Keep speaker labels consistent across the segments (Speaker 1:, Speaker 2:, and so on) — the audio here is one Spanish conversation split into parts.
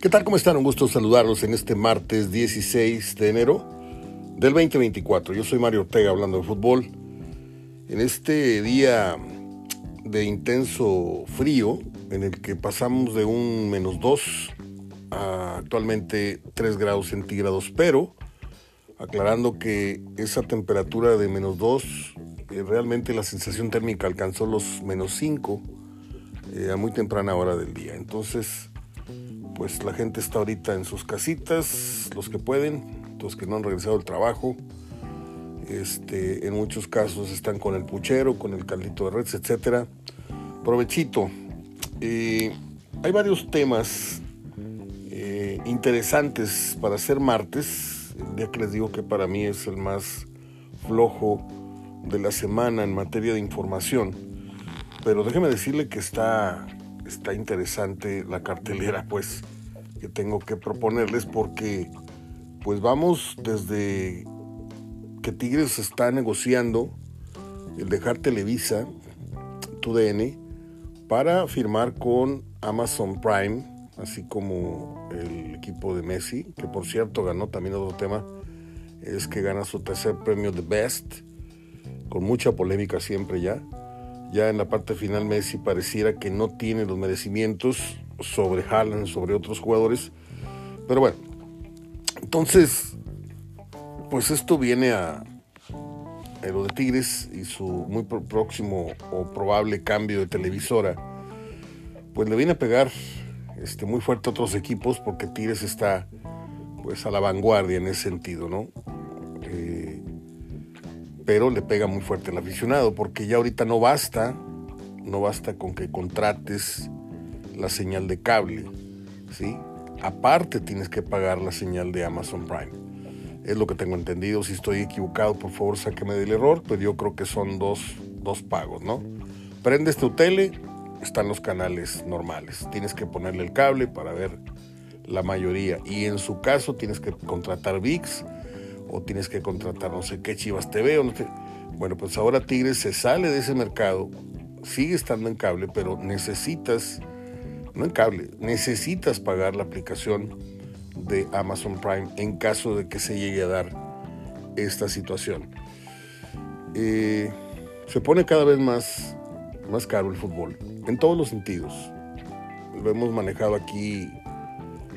Speaker 1: ¿Qué tal? ¿Cómo están? Un gusto saludarlos en este martes 16 de enero del 2024. Yo soy Mario Ortega hablando de fútbol. En este día de intenso frío, en el que pasamos de un menos 2 a actualmente 3 grados centígrados, pero aclarando que esa temperatura de menos 2, eh, realmente la sensación térmica alcanzó los menos 5 eh, a muy temprana hora del día. Entonces, pues la gente está ahorita en sus casitas, los que pueden, los que no han regresado al trabajo. Este, en muchos casos están con el puchero, con el caldito de redes, etcétera. Provechito. Eh, hay varios temas eh, interesantes para hacer martes, el día que les digo que para mí es el más flojo de la semana en materia de información. Pero déjeme decirle que está está interesante la cartelera pues que tengo que proponerles porque pues vamos desde que Tigres está negociando el dejar Televisa, TUDN, para firmar con Amazon Prime, así como el equipo de Messi, que por cierto ganó también otro tema, es que gana su tercer premio de Best, con mucha polémica siempre ya. Ya en la parte final Messi pareciera que no tiene los merecimientos sobre Haaland, sobre otros jugadores. Pero bueno, entonces, pues esto viene a, lo de Tigres y su muy próximo o probable cambio de televisora, pues le viene a pegar este, muy fuerte a otros equipos porque Tigres está pues a la vanguardia en ese sentido, ¿no? Pero le pega muy fuerte al aficionado, porque ya ahorita no basta, no basta con que contrates la señal de cable, ¿sí? Aparte tienes que pagar la señal de Amazon Prime. Es lo que tengo entendido. Si estoy equivocado, por favor, sáqueme del error, pero yo creo que son dos, dos pagos, ¿no? Prendes tu tele, están los canales normales. Tienes que ponerle el cable para ver la mayoría. Y en su caso tienes que contratar VIX o tienes que contratar no sé qué Chivas TV o no Bueno, pues ahora Tigres se sale de ese mercado, sigue estando en cable, pero necesitas, no en cable, necesitas pagar la aplicación de Amazon Prime en caso de que se llegue a dar esta situación. Eh, se pone cada vez más, más caro el fútbol, en todos los sentidos. Lo hemos manejado aquí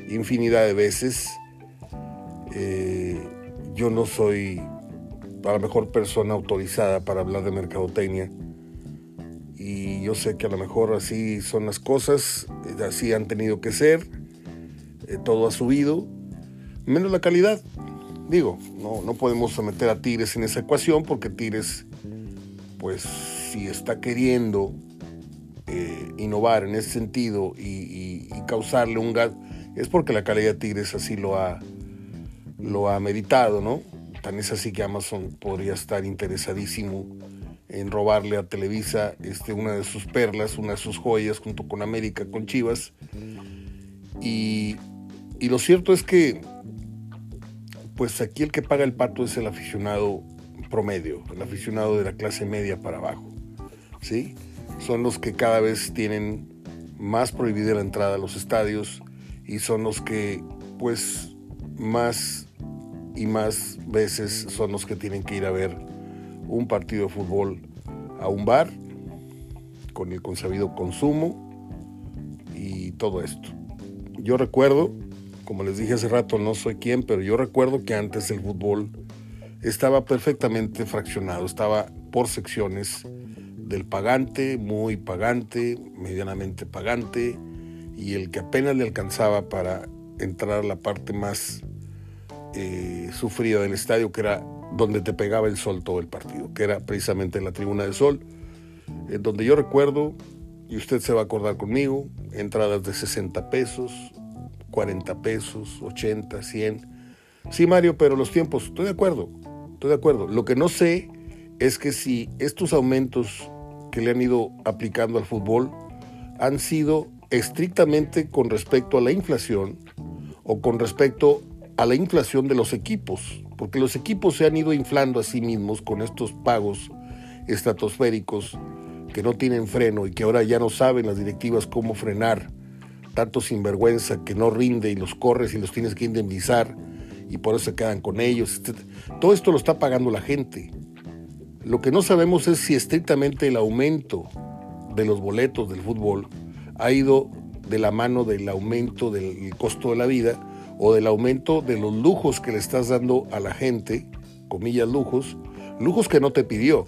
Speaker 1: infinidad de veces. Eh, yo no soy la mejor persona autorizada para hablar de mercadotecnia. Y yo sé que a lo mejor así son las cosas, así han tenido que ser, eh, todo ha subido, menos la calidad. Digo, no, no podemos someter a Tigres en esa ecuación porque Tigres, pues si está queriendo eh, innovar en ese sentido y, y causarle un gas, es porque la calidad de Tigres así lo ha, lo ha meditado, ¿no? Tan es así que Amazon podría estar interesadísimo en robarle a Televisa este, una de sus perlas, una de sus joyas, junto con América, con Chivas. Y, y lo cierto es que, pues aquí el que paga el pato es el aficionado promedio, el aficionado de la clase media para abajo. ¿sí? Son los que cada vez tienen más prohibida la entrada a los estadios y son los que, pues, más y más veces son los que tienen que ir a ver un partido de fútbol a un bar con el consabido consumo y todo esto. Yo recuerdo, como les dije hace rato, no soy quien, pero yo recuerdo que antes el fútbol estaba perfectamente fraccionado, estaba por secciones del pagante, muy pagante, medianamente pagante, y el que apenas le alcanzaba para entrar a la parte más eh, sufrida del estadio, que era donde te pegaba el sol todo el partido, que era precisamente en la tribuna del sol, en donde yo recuerdo, y usted se va a acordar conmigo, entradas de 60 pesos, 40 pesos, 80, 100. Sí, Mario, pero los tiempos, estoy de acuerdo, estoy de acuerdo. Lo que no sé es que si estos aumentos que le han ido aplicando al fútbol han sido estrictamente con respecto a la inflación o con respecto a la inflación de los equipos, porque los equipos se han ido inflando a sí mismos con estos pagos estratosféricos que no tienen freno y que ahora ya no saben las directivas cómo frenar tanto sinvergüenza que no rinde y los corres y los tienes que indemnizar y por eso se quedan con ellos. Todo esto lo está pagando la gente. Lo que no sabemos es si estrictamente el aumento de los boletos del fútbol ha ido de la mano del aumento del costo de la vida o del aumento de los lujos que le estás dando a la gente, comillas lujos, lujos que no te pidió.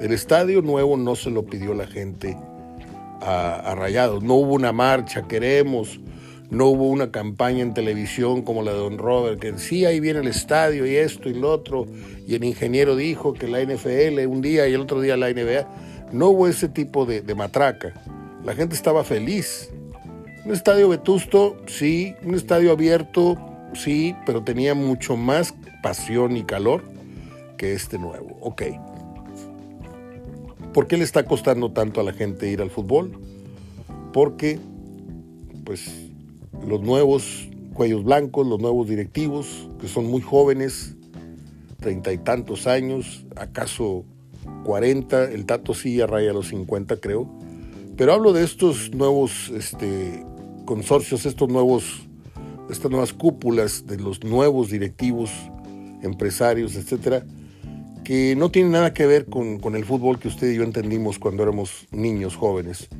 Speaker 1: El estadio nuevo no se lo pidió la gente a, a Rayados, no hubo una marcha, queremos, no hubo una campaña en televisión como la de Don Robert, que sí, ahí viene el estadio y esto y lo otro, y el ingeniero dijo que la NFL un día y el otro día la NBA. No hubo ese tipo de, de matraca. La gente estaba feliz. Un estadio vetusto, sí, un estadio abierto, sí, pero tenía mucho más pasión y calor que este nuevo. Ok. ¿Por qué le está costando tanto a la gente ir al fútbol? Porque, pues, los nuevos cuellos blancos, los nuevos directivos, que son muy jóvenes, treinta y tantos años, acaso 40, el Tato sí ya raya los 50 creo, pero hablo de estos nuevos este, consorcios, estos nuevos, estas nuevas cúpulas de los nuevos directivos, empresarios, etcétera, que no tienen nada que ver con, con el fútbol que usted y yo entendimos cuando éramos niños jóvenes.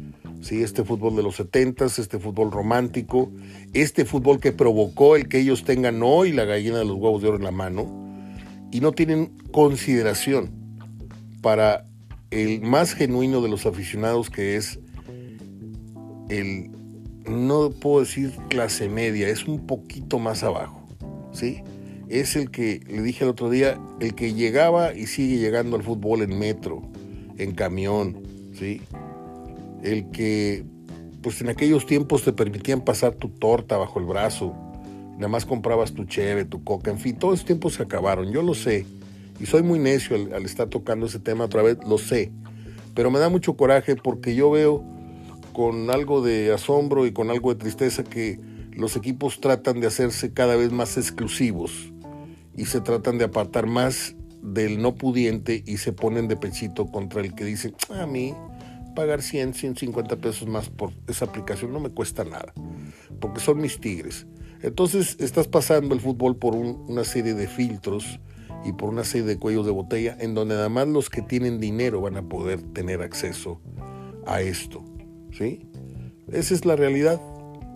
Speaker 1: ¿sí? este fútbol de los 70 este fútbol romántico, este fútbol que provocó el que ellos tengan hoy la gallina de los huevos de oro en la mano y no tienen consideración para el más genuino de los aficionados que es el, no puedo decir clase media, es un poquito más abajo, ¿sí? Es el que, le dije el otro día, el que llegaba y sigue llegando al fútbol en metro, en camión, ¿sí? el que pues en aquellos tiempos te permitían pasar tu torta bajo el brazo, nada más comprabas tu cheve, tu coca, en fin, todos esos tiempos se acabaron, yo lo sé, y soy muy necio al, estar tocando ese tema otra vez, lo sé, pero me da mucho coraje porque yo veo con algo de asombro y con algo de tristeza que los equipos tratan de hacerse cada vez más exclusivos y se tratan de apartar más del no pudiente y se ponen de pechito contra el que dice, a mí pagar 100, 150 pesos más por esa aplicación, no me cuesta nada, porque son mis tigres. Entonces estás pasando el fútbol por una serie de filtros y por una serie de cuellos de botella en donde nada más los que tienen dinero van a poder tener acceso a esto. ¿Sí? Esa es la realidad.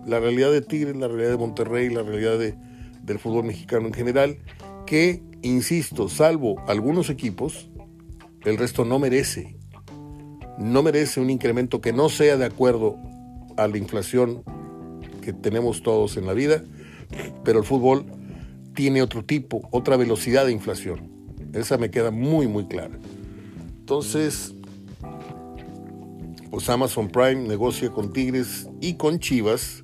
Speaker 1: La realidad de Tigres, la realidad de Monterrey, la realidad de, del fútbol mexicano en general, que, insisto, salvo algunos equipos, el resto no merece no merece un incremento que no sea de acuerdo a la inflación que tenemos todos en la vida, pero el fútbol tiene otro tipo, otra velocidad de inflación. Esa me queda muy, muy clara. Entonces, pues Amazon Prime negocia con Tigres y con Chivas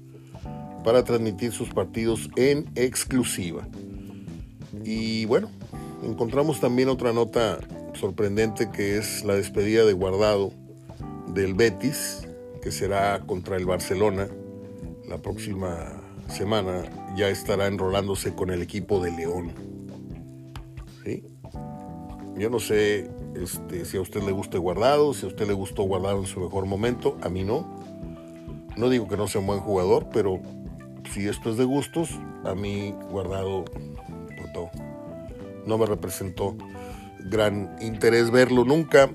Speaker 1: para transmitir sus partidos en exclusiva. Y bueno, encontramos también otra nota sorprendente que es la despedida de Guardado del Betis, que será contra el Barcelona la próxima semana, ya estará enrolándose con el equipo de León. ¿Sí? Yo no sé este, si a usted le guste Guardado, si a usted le gustó Guardado en su mejor momento, a mí no. No digo que no sea un buen jugador, pero si esto es de gustos, a mí Guardado no me representó gran interés verlo nunca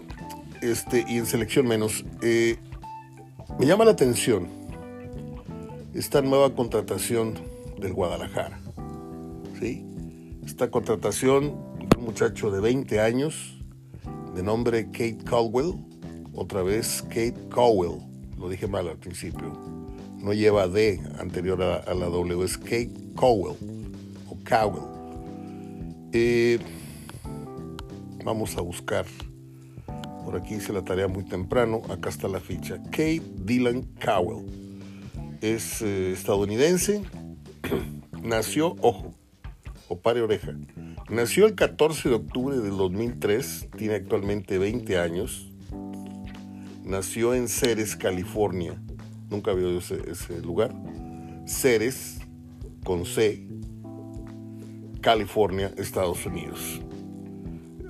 Speaker 1: este, y en selección menos. Eh, me llama la atención esta nueva contratación del Guadalajara. ¿sí? Esta contratación de un muchacho de 20 años, de nombre Kate Caldwell, otra vez Kate Cowell, lo dije mal al principio, no lleva D anterior a, la W, es Kate Cowell o Cowell. Vamos a buscar por aquí hice la tarea muy temprano. Acá está la ficha. Kate Dylan Cowell. Es eh, estadounidense. Nació, ojo, o pare oreja. Nació el 14 de octubre del 2003. Tiene actualmente 20 años. Nació en Ceres, California. Nunca había oído ese, lugar. Ceres, con C, California, Estados Unidos.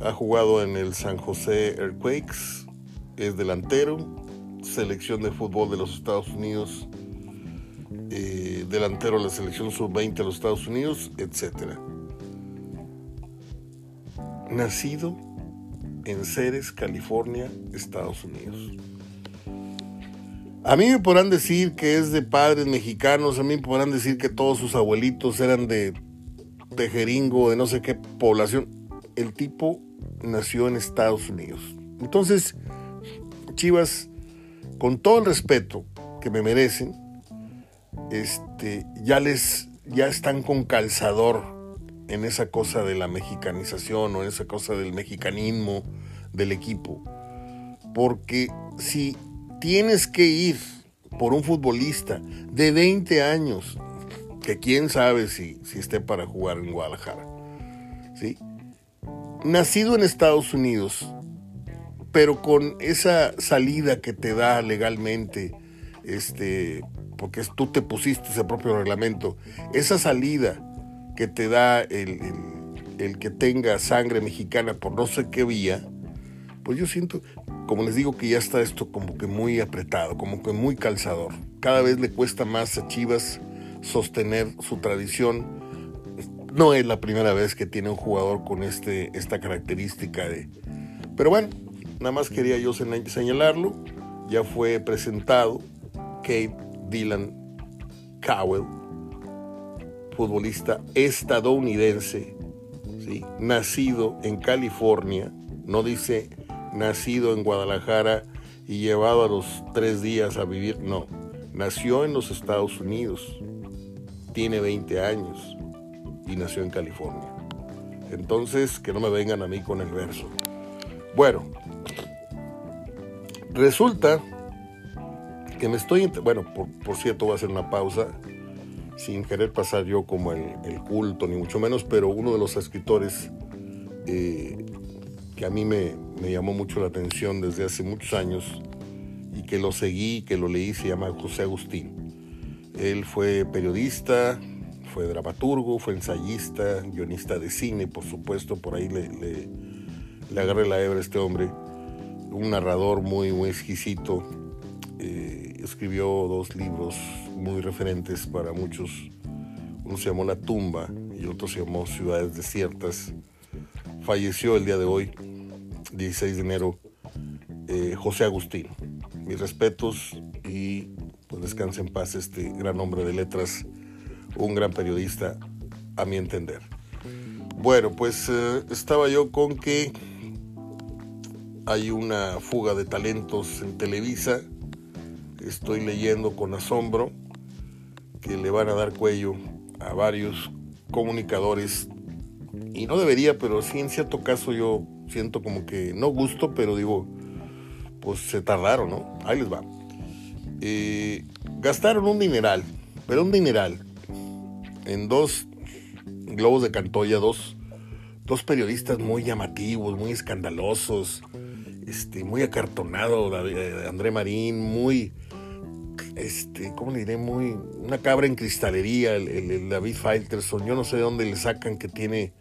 Speaker 1: Ha jugado en el San José Earthquakes, es delantero, selección de fútbol de los Estados Unidos eh, delantero de la selección sub-20 de los Estados Unidos, etc. Nacido en Ceres, California, Estados Unidos. A mí me podrán decir que es de padres mexicanos, a mí me podrán decir que todos sus abuelitos eran de Tejeringo, de no sé qué población. El tipo nació en Estados Unidos. Entonces, Chivas, con todo el respeto que me merecen, este, ya les, ya están con calzador en esa cosa de la mexicanización o en esa cosa del mexicanismo del equipo. Porque si tienes que ir por un futbolista de 20 años, que quién sabe si, si esté para jugar en Guadalajara, ¿sí? nacido en Estados Unidos, pero con esa salida que te da legalmente, este, porque tú te pusiste ese propio reglamento, esa salida que te da el, el que tenga sangre mexicana por no sé qué vía, pues yo siento, como les digo, que ya está esto como que muy apretado, como que muy calzador. Cada vez le cuesta más a Chivas sostener su tradición. No es la primera vez que tiene un jugador con este, esta característica de... Pero bueno, nada más quería yo señalarlo. Ya fue presentado Kate Dylan Cowell, futbolista estadounidense, ¿sí? nacido en California, no dice nacido en Guadalajara y llevado a los tres días a vivir. No, nació en los Estados Unidos, tiene 20 años y nació en California. Entonces, que no me vengan a mí con el verso. Bueno, resulta que me estoy... Bueno, por, cierto, voy a hacer una pausa sin querer pasar yo como el, culto, ni mucho menos, pero uno de los escritores eh, que a mí me, me llamó mucho la atención desde hace muchos años y que lo seguí, que lo leí, se llama José Agustín. Él fue periodista, fue dramaturgo, fue ensayista, guionista de cine, por supuesto, por ahí le, le, agarré la hebra a este hombre. Un narrador muy, muy exquisito. Eh, escribió dos libros muy referentes para muchos. Uno se llamó La tumba y otro se llamó Ciudades desiertas. Falleció el día de hoy, 16 de enero, eh, José Agustín. Mis respetos y pues descanse en paz este gran hombre de letras, un gran periodista, a mi entender. Bueno, pues eh, estaba yo con que hay una fuga de talentos en Televisa. Estoy leyendo con asombro que le van a dar cuello a varios comunicadores. Y no debería, pero sí en cierto caso yo siento como que no gusto, pero digo, pues se tardaron, ¿no? Ahí les va. Eh, gastaron un dineral, pero un dineral, en dos globos de Cantoya, dos, dos periodistas muy llamativos, muy escandalosos, este, muy acartonado, André Marín, muy, este, ¿cómo le diré? Muy, una cabra en cristalería, el, el David Faitelson, yo no sé de dónde le sacan que tiene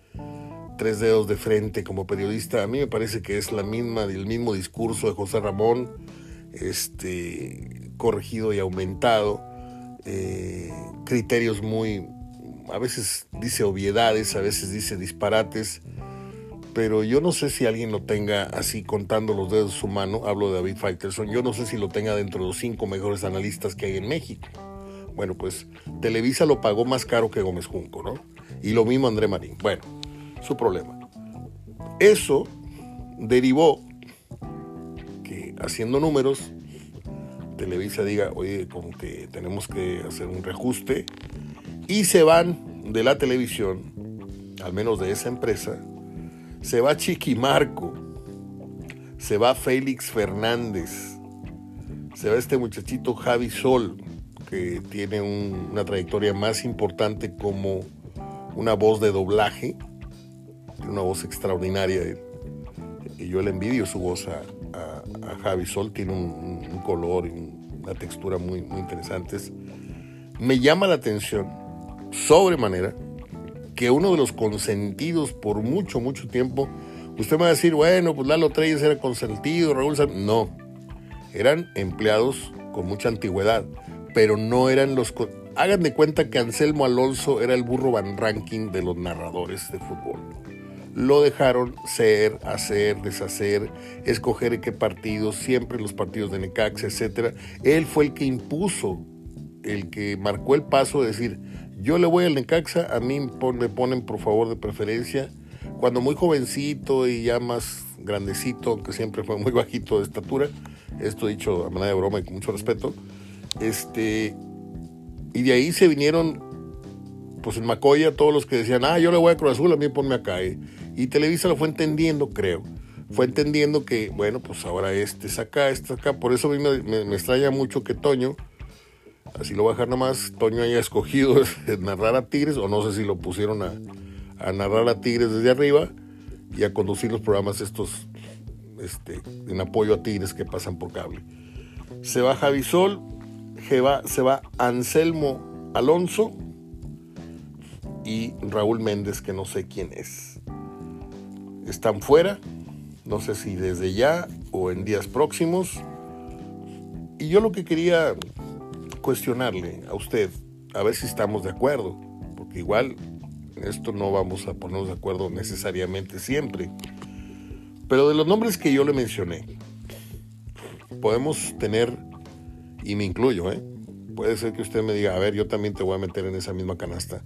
Speaker 1: tres dedos de frente como periodista, a mí me parece que es la misma, el mismo discurso de José Ramón, este, corregido y aumentado, eh, criterios muy, a veces dice obviedades, a veces dice disparates, pero yo no sé si alguien lo tenga así contando los dedos de su mano, hablo de David Faitelson, yo no sé si lo tenga dentro de los cinco mejores analistas que hay en México. Bueno, pues Televisa lo pagó más caro que Gómez Junco, ¿no? Y lo mismo André Marín. Bueno, su problema. Eso derivó que haciendo números, Televisa diga, oye, como que tenemos que hacer un reajuste y se van de la televisión, al menos de esa empresa, se va Chiquimarco, se va Félix Fernández, se va este muchachito Javi Sol, que tiene una trayectoria más importante como una voz de doblaje una voz extraordinaria. Y yo le envidio su voz a, Javi Sol, tiene un, color y una textura muy, muy interesantes. Me llama la atención, sobremanera, que uno de los consentidos por mucho, mucho tiempo, usted va a decir, bueno, pues Lalo Treyes era consentido, Raúl no, eran empleados con mucha antigüedad, pero no eran los, hagan de cuenta que Anselmo Alonso era el burro van ranking de los narradores de fútbol. Lo dejaron ser, hacer, deshacer, escoger qué partidos, siempre los partidos de Necaxa, etc. Él fue el que impuso, el que marcó el paso de decir, yo le voy al Necaxa, a mí me ponen por favor de preferencia. Cuando muy jovencito y ya más grandecito, aunque siempre fue muy bajito de estatura, esto dicho a manera de broma y con mucho respeto, este, y de ahí se vinieron, pues en Macoya, todos los que decían, ah, yo le voy a Cruz Azul, a mí ponme acá. Eh". Y Televisa lo fue entendiendo, creo. Fue entendiendo que, bueno, pues ahora este es acá, este es acá. Por eso a mí me, me, extraña mucho que Toño, así lo voy a dejar nomás, Toño haya escogido narrar a Tigres, o no sé si lo pusieron a, narrar a Tigres desde arriba y a conducir los programas estos este, en apoyo a Tigres que pasan por cable. Se va Javisol, se va, se va Anselmo Alonso y Raúl Méndez, que no sé quién es. Están fuera, no sé si desde ya o en días próximos. Y yo lo que quería cuestionarle a usted, a ver si estamos de acuerdo, porque igual esto no vamos a ponernos de acuerdo necesariamente siempre. Pero de los nombres que yo le mencioné, podemos tener, y me incluyo, ¿eh? puede ser que usted me diga, a ver, yo también te voy a meter en esa misma canasta.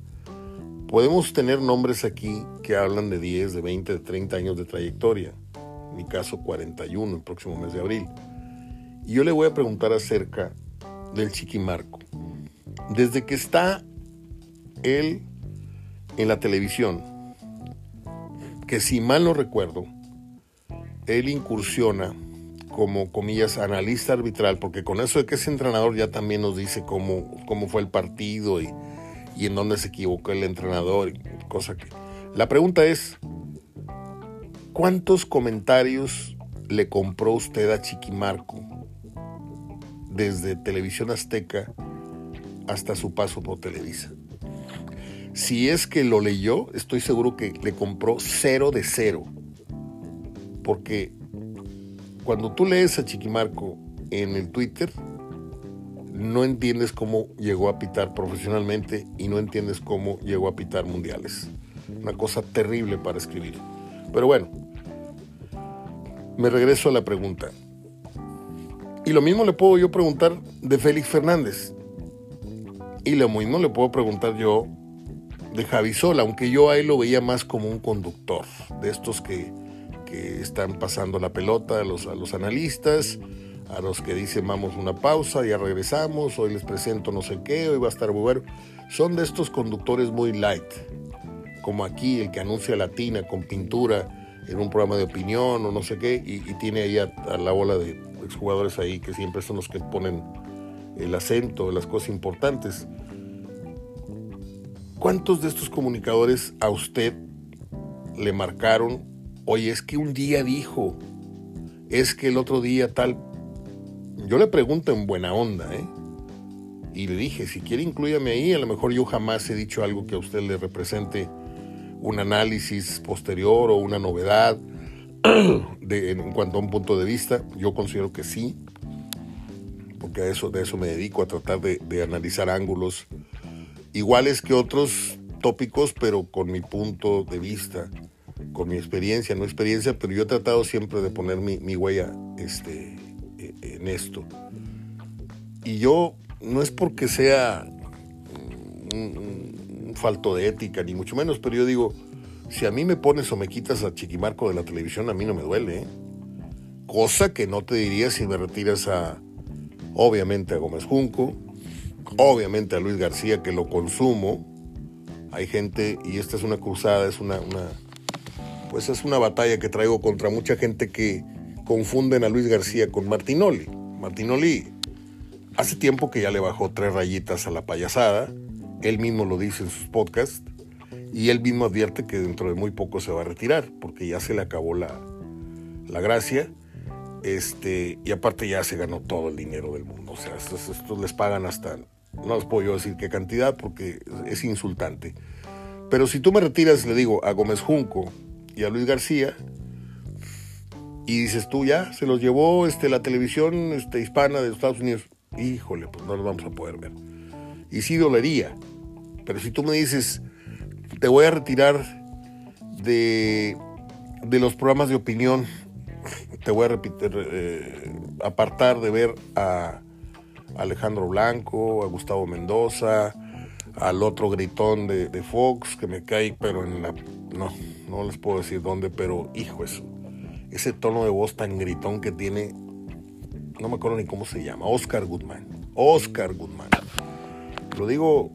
Speaker 1: Podemos tener nombres aquí que hablan de 10, de 20, de 30 años de trayectoria. En mi caso, 41 el próximo mes de abril. Y yo le voy a preguntar acerca del Chiquimarco. Desde que está él en la televisión, que si mal no recuerdo, él incursiona como, comillas, analista arbitral, porque con eso de que es entrenador ya también nos dice cómo, cómo fue el partido y, en dónde se equivocó el entrenador, cosa que... La pregunta es, ¿cuántos comentarios le compró usted a Chiquimarco desde Televisión Azteca hasta su paso por Televisa? Si es que lo leyó, estoy seguro que le compró cero de cero porque cuando tú lees a Chiquimarco en el Twitter, no entiendes cómo llegó a pitar profesionalmente y no entiendes cómo llegó a pitar mundiales. Una cosa terrible para escribir. Pero bueno, me regreso a la pregunta. Y lo mismo le puedo yo preguntar de Félix Fernández. Y lo mismo le puedo preguntar yo de Javi Sola, aunque yo ahí lo veía más como un conductor, de estos que que están pasando la pelota a los, a los analistas, a los que dicen vamos una pausa, ya regresamos, hoy les presento no sé qué, hoy va a estar bueno. Son de estos conductores muy light, como aquí el que anuncia Latina con pintura en un programa de opinión o no sé qué, y, tiene ahí a, la bola de exjugadores ahí que siempre son los que ponen el acento, las cosas importantes. ¿Cuántos de estos comunicadores a usted le marcaron Oye, es que un día dijo, es que el otro día tal. Yo le pregunto en buena onda, ¿eh? Y le dije, si quiere incluyame ahí, a lo mejor yo jamás he dicho algo que a usted le represente un análisis posterior o una novedad en cuanto a un punto de vista. Yo considero que sí, porque a eso, de eso me dedico, a tratar de, analizar ángulos iguales que otros tópicos, pero con mi punto de vista con mi experiencia, no experiencia, pero yo he tratado siempre de poner mi, huella este, e, en esto. Y yo no es porque sea un, falto de ética, ni mucho menos, pero yo digo, si a mí me pones o me quitas a Chiquimarco de la televisión, a mí no me duele. ¿eh? Cosa que no te diría si me retiras a, obviamente, a Gómez Junco, obviamente a Luis García, que lo consumo. Hay gente, y esta es una cruzada, es una, una pues es una batalla que traigo contra mucha gente que confunden a Luis García con Martinoli. Martinoli hace tiempo que ya le bajó tres rayitas a la payasada, él mismo lo dice en sus podcasts, y él mismo advierte que dentro de muy poco se va a retirar, porque ya se le acabó la, la gracia, este, y aparte ya se ganó todo el dinero del mundo, o sea, estos, les pagan hasta, no les puedo decir qué cantidad, porque es insultante. Pero si tú me retiras, le digo, a Gómez Junco, y a Luis García. Y dices tú, ya, se los llevó este, la televisión este, hispana de Estados Unidos. Híjole, pues no los vamos a poder ver. Y sí dolería. Pero si tú me dices, te voy a retirar de, de los programas de opinión, te voy a repetir, eh, apartar de ver a Alejandro Blanco, a Gustavo Mendoza, al otro gritón de, de, Fox que me cae, pero en la... No, no les puedo decir dónde, pero hijo eso. Ese tono de voz tan gritón que tiene, no me acuerdo ni cómo se llama, Oscar Goodman. Oscar Goodman. Lo digo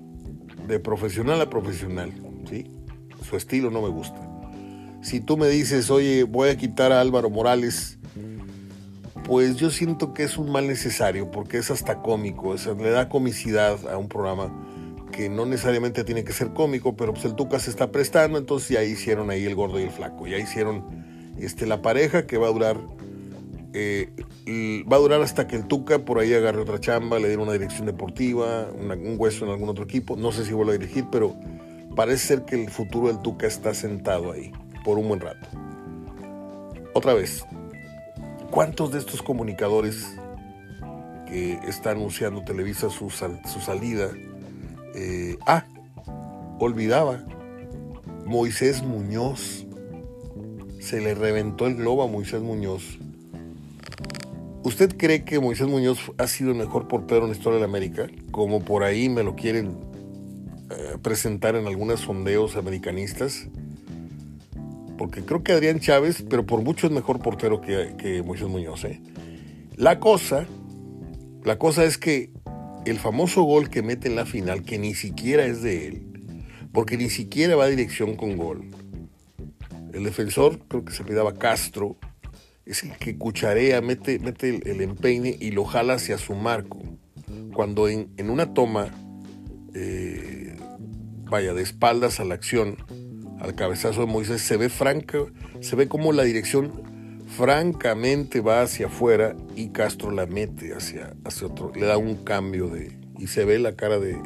Speaker 1: de profesional a profesional. Su estilo no me gusta. Si tú me dices, oye, voy a quitar a Álvaro Morales, pues yo siento que es un mal necesario, porque es hasta cómico, le da comicidad a un programa que no necesariamente tiene que ser cómico, pero pues el Tuca se está prestando, entonces ya hicieron ahí el gordo y el flaco, ya hicieron este, la pareja que va a durar eh, va a durar hasta que el Tuca por ahí agarre otra chamba, le den una dirección deportiva, un hueso en algún otro equipo. No sé si vuelve a dirigir, pero parece ser que el futuro del Tuca está sentado ahí por un buen rato. Otra vez, ¿cuántos de estos comunicadores que está anunciando Televisa su, su salida? Eh, ah, olvidaba, Moisés Muñoz. Se le reventó el globo a Moisés Muñoz ¿Usted cree que Moisés Muñoz ha sido el mejor portero en la historia de la América? Como por ahí me lo quieren eh, presentar en algunos sondeos americanistas. Porque creo que Adrián Chávez, pero por mucho es mejor portero que, Moisés Muñoz. ¿eh? La cosa, la cosa es que el famoso gol que mete en la final, que ni siquiera es de él, porque ni siquiera va a dirección con gol. El defensor, creo que se pidaba Castro, es el que cucharea, mete, mete el, empeine y lo jala hacia su marco. Cuando en, una toma, eh, vaya, de espaldas a la acción, al cabezazo de Moisés, se ve franca, se ve como la dirección francamente va hacia afuera y Castro la mete hacia, hacia otro, le da un cambio de, y se ve la cara de,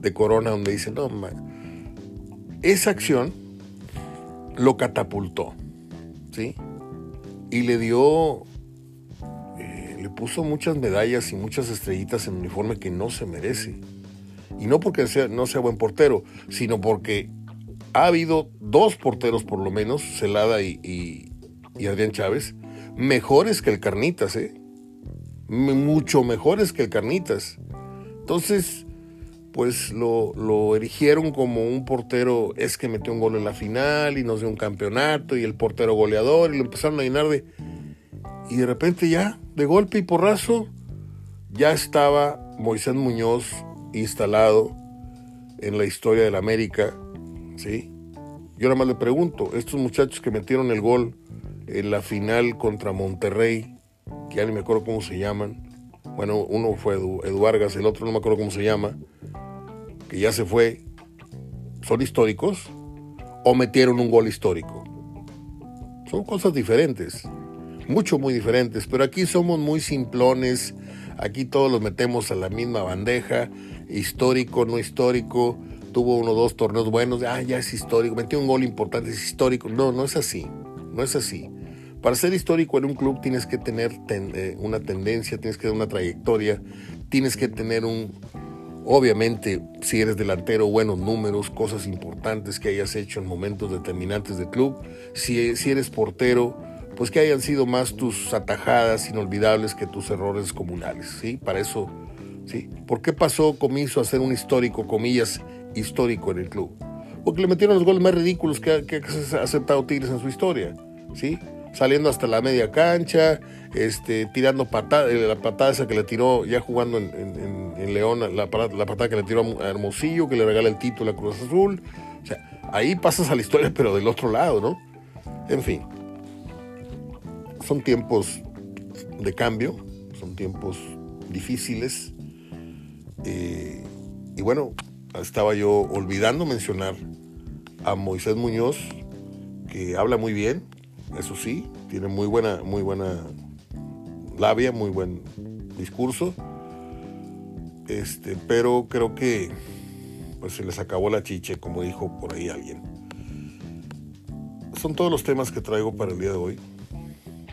Speaker 1: de Corona donde dice, no, esa acción lo catapultó, ¿sí? y le dio, eh, le puso muchas medallas y muchas estrellitas en un uniforme que no se merece. Y no porque no sea buen portero, sino porque ha habido dos porteros por lo menos, Celada y, y, Adrián Chávez, mejores que el Carnitas, ¿eh? mucho mejores que el Carnitas. Entonces, pues lo, lo, erigieron como un portero, es que metió un gol en la final y nos dio un campeonato y el portero goleador y lo empezaron a llenar de... Y de repente ya, de golpe y porrazo, ya estaba Moisés Muñoz instalado en la historia de la América, ¿sí? Yo nada más le pregunto, estos muchachos que metieron el gol en la final contra Monterrey, que ya ni me acuerdo cómo se llaman, bueno, uno fue Edu, Edu Vargas, el otro no me acuerdo cómo se llama, que ya se fue, son históricos o metieron un gol histórico. Son cosas diferentes, mucho, muy diferentes, pero aquí somos muy simplones, aquí todos los metemos a la misma bandeja, histórico, no histórico, tuvo uno o dos torneos buenos, ah, ya es histórico, metió un gol importante, es histórico. No, no es así, no es así. Para ser histórico en un club tienes que tener eh, una tendencia, tienes que tener una trayectoria, tienes que tener un, Obviamente, si eres delantero, buenos números, cosas importantes que hayas hecho en momentos determinantes del club. Si, si eres portero, pues que hayan sido más tus atajadas inolvidables que tus errores comunales, ¿sí? Para eso, ¿sí? ¿Por qué pasó Comiso a ser un histórico, comillas, histórico en el club? Porque le metieron los goles más ridículos que, ha aceptado Tigres en su historia, ¿sí? saliendo hasta la media cancha, este, tirando patada, eh, la patada esa que le tiró ya jugando en, León, la, la, patada que le tiró a Hermosillo, que le regala el título a Cruz Azul. O sea, ahí pasas a la historia, pero del otro lado, ¿no? En fin, son tiempos de cambio, son tiempos difíciles. Eh, y bueno, estaba yo olvidando mencionar a Moisés Muñoz, que habla muy bien, eso sí, tiene muy buena, muy buena labia, muy buen discurso. Este, pero creo que pues se les acabó la chiche, como dijo por ahí alguien. Son todos los temas que traigo para el día de hoy.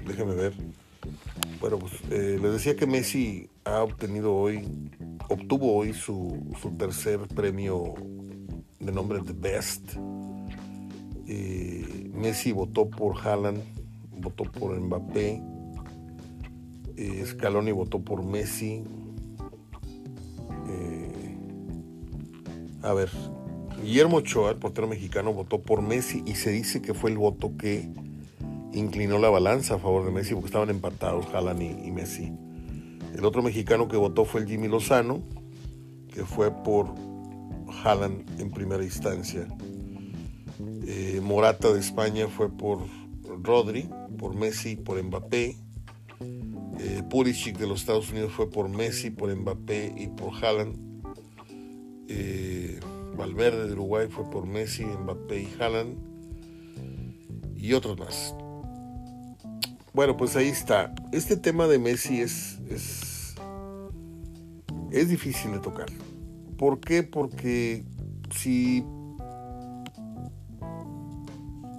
Speaker 1: Déjenme ver. Bueno, pues eh, les decía que Messi ha obtenido hoy obtuvo hoy su, tercer premio de nombre The Best. Eh, Messi votó por Haaland, votó por Mbappé, eh, Scaloni votó por Messi. Eh, a ver, Guillermo Ochoa, el portero mexicano, votó por Messi y se dice que fue el voto que inclinó la balanza a favor de Messi porque estaban empatados Haaland y, Messi. El otro mexicano que votó fue el Jimmy Lozano, que fue por Haaland en primera instancia. Eh, Morata de España fue por Rodri, por Messi, por Mbappé. Eh, Pulisic de los Estados Unidos fue por Messi, por Mbappé y por Haaland. Eh, Valverde de Uruguay fue por Messi, Mbappé y Haaland. Y otros más. Bueno, pues ahí está. Este tema de Messi es, es, es difícil de tocar. ¿Por qué? Porque si...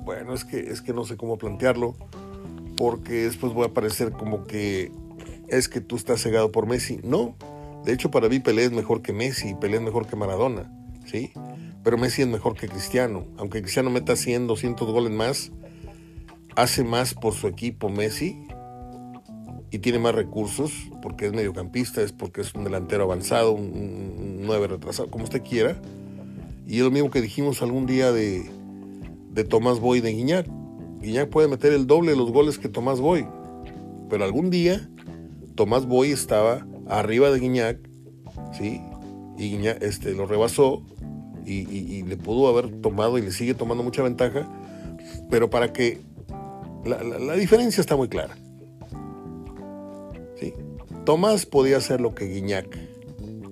Speaker 1: Bueno, es que, es que no sé cómo plantearlo porque después voy a parecer como que es que tú estás cegado por Messi. No, de hecho para mí Pelé es mejor que Messi, Pelé es mejor que Maradona, ¿sí? Pero Messi es mejor que Cristiano. Aunque Cristiano meta 100, 200 goles más, hace más por su equipo Messi y tiene más recursos porque es mediocampista, es porque es un delantero avanzado, un, 9 retrasado, como usted quiera. Y es lo mismo que dijimos algún día de, de Tomás Boy de Guiñac Guiñac puede meter el doble de los goles que Tomás Boy. Pero algún día Tomás Boy estaba arriba de Guiñac, ¿sí? Y Guiñac este, lo rebasó y, le pudo haber tomado y le sigue tomando mucha ventaja. Pero para que la, diferencia está muy clara. ¿sí? Tomás podía hacer lo que Guiñac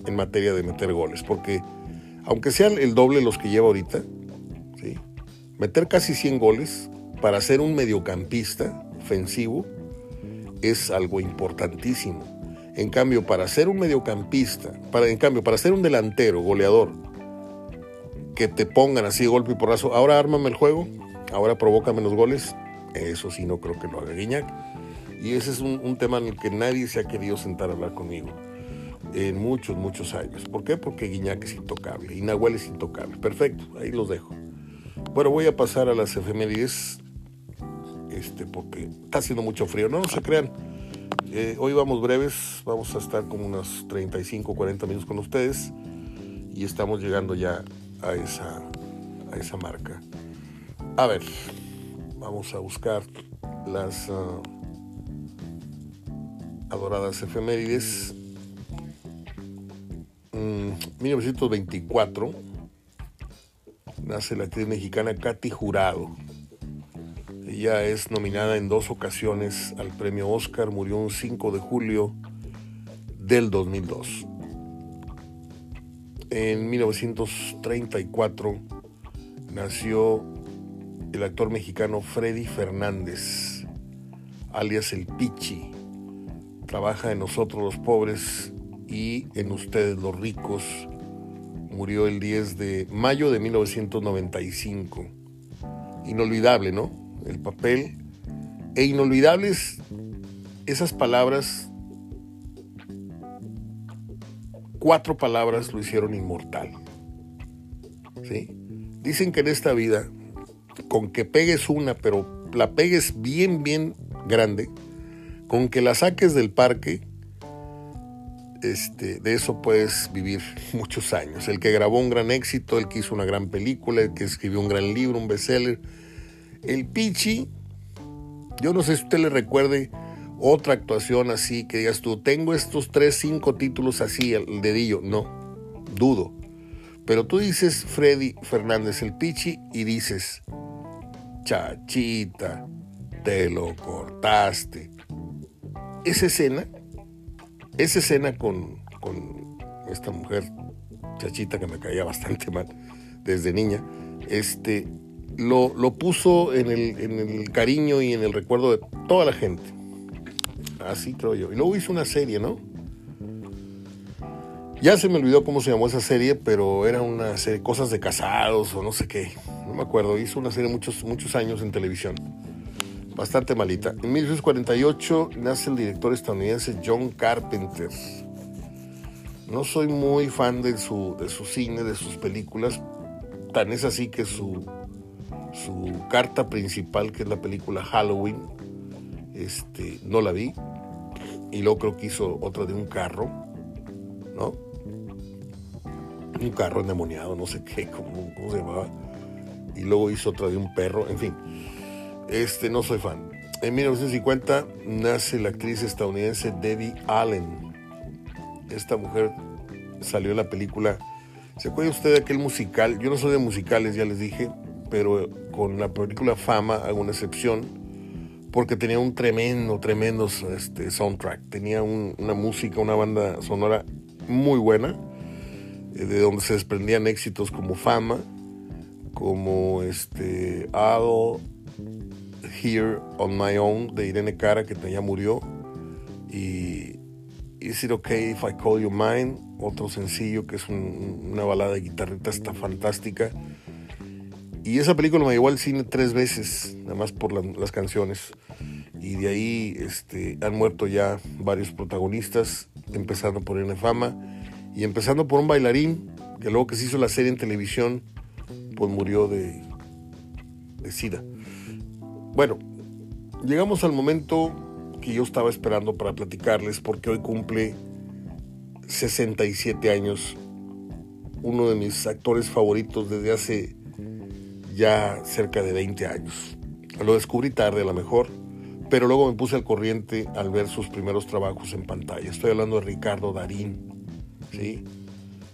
Speaker 1: en materia de meter goles, porque aunque sean el doble los que lleva ahorita, ¿sí? meter casi 100 goles para ser un mediocampista ofensivo es algo importantísimo. En cambio, para ser un mediocampista, en cambio, para ser un delantero, goleador, que te pongan así golpe y porrazo, ahora ármame el juego, ahora provoca menos goles, eso sí no creo que lo haga Guiñac. Y ese es un, tema en el que nadie se ha querido sentar a hablar conmigo en muchos, muchos años. ¿Por qué? Porque Guiñac es intocable y es intocable. Perfecto, ahí los dejo. Bueno, voy a pasar a las efemérides este, porque está haciendo mucho frío. No, no se crean. Eh, hoy vamos breves, vamos a estar como unos 35, 40 minutos con ustedes y estamos llegando ya a esa, a esa marca. A ver, vamos a buscar las ah, adoradas efemérides. 1924 mm, nace la actriz mexicana Katy Jurado. Ella es nominada en dos ocasiones al premio Oscar, murió un 5 de julio del 2002. En 1934 nació el actor mexicano Freddy Fernández, alias El Pichi. Trabaja en Nosotros los Pobres y en Ustedes los Ricos. Murió el 10 de mayo de 1995. Inolvidable, ¿no? el papel, e inolvidables esas palabras, cuatro palabras lo hicieron inmortal. ¿sí? Dicen que en esta vida, con que pegues una, pero la pegues bien, bien grande, con que la saques del parque, este, de eso puedes vivir muchos años. El que grabó un gran éxito, el que hizo una gran película, el que escribió un gran libro, un bestseller, el Pichi, yo no sé si usted le recuerde otra actuación así que digas tú, tengo estos tres, cinco títulos así, el dedillo. No, dudo. Pero tú dices Freddy Fernández el Pichi y dices, chachita, te lo cortaste. Esa escena, esa escena con, con esta mujer chachita que me caía bastante mal desde niña, este, lo, puso en el, cariño y en el recuerdo de toda la gente. Así creo yo. Y luego hizo una serie, ¿no? Ya se me olvidó cómo se llamó esa serie, pero era una serie, cosas de casados o no sé qué. No me acuerdo. Hizo una serie muchos, muchos años en televisión. Bastante malita. En 1948 nace el director estadounidense John Carpenter. no soy muy fan de su, de su cine, de sus películas. Tan es así que su, su carta principal, que es la película Halloween, este, no la vi. Y luego creo que hizo otra de un carro, ¿no? Un carro endemoniado, no sé qué, cómo, cómo se llamaba. Y luego hizo otra de un perro, en fin. Este, no soy fan. En 1950 nace la actriz estadounidense Debbie Allen. Esta mujer salió en la película. ¿Se acuerda usted de aquel musical? Yo no soy de musicales, ya les dije, pero con la película Fama hago una excepción porque tenía un tremendo, tremendo este, soundtrack. Tenía una música, una banda sonora muy buena, eh, de donde se desprendían éxitos como Fama, como este, All Here on My Own de Irene Cara, que ya murió, y Is It Okay If I Call You Mine, otro sencillo que es una balada de guitarrita, está fantástica. Y esa película me llevó al cine tres veces, nada más por las canciones. Y de ahí este, han muerto ya varios protagonistas, empezando por Irene Fama y empezando por un bailarín que luego que se hizo la serie en televisión, pues murió de, de SIDA. Bueno, llegamos al momento que yo estaba esperando para platicarles porque hoy cumple 67 años uno de mis actores favoritos desde hace ya cerca de 20 años. Lo descubrí tarde a lo mejor, pero luego me puse al corriente al ver sus primeros trabajos en pantalla. Estoy hablando de Ricardo Darín. ¿sí?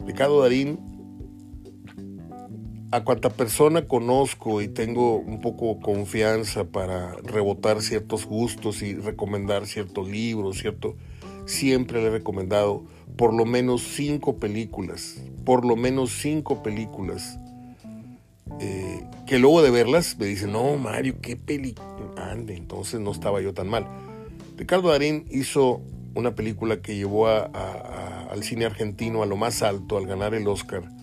Speaker 1: Ricardo Darín a cuanta persona conozco y tengo un poco confianza para rebotar ciertos gustos y recomendar ciertos libros, ¿cierto? Siempre le he recomendado por lo menos cinco películas, por lo menos cinco películas, eh, que luego de verlas me dicen, no, Mario, qué película, ande, entonces no estaba yo tan mal. Ricardo Darín hizo una película que llevó al cine argentino a lo más alto al ganar el Oscar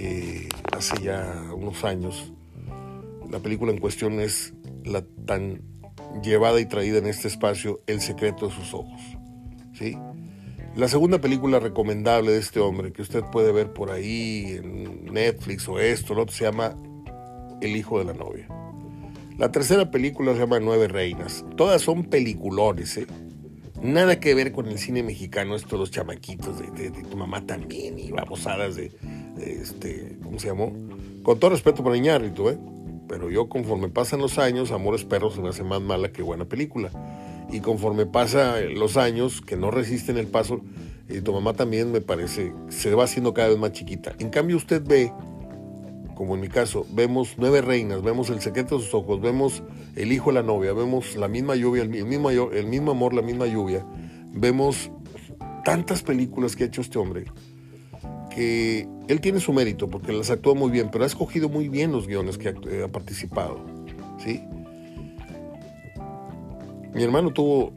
Speaker 1: eh, hace ya unos años. La película en cuestión es la tan llevada y traída en este espacio El secreto de sus ojos. ¿sí? La segunda película recomendable de este hombre, que usted puede ver por ahí en Netflix o esto, lo otro, se llama El hijo de la novia. La tercera película se llama Nueve Reinas. Todas son peliculones, ¿eh? Nada que ver con el cine mexicano, estos los chamaquitos de, tu mamá también y babosadas de, este, ¿cómo se llamó? Con todo respeto por Iñárritu, ¿eh? Pero yo conforme pasan los años, Amores Perros se me hace más mala que buena película. Y conforme pasan los años, que no resisten el paso, y tu mamá también me parece, se va haciendo cada vez más chiquita. En cambio usted ve como en mi caso, vemos Nueve Reinas, vemos El secreto de sus ojos, vemos El hijo de la novia, vemos La misma lluvia, el mismo amor, la misma lluvia, vemos tantas películas que ha hecho este hombre, que él tiene su mérito porque las actúa muy bien, pero ha escogido muy bien los guiones que ha, participado, ¿sí? Mi hermano tuvo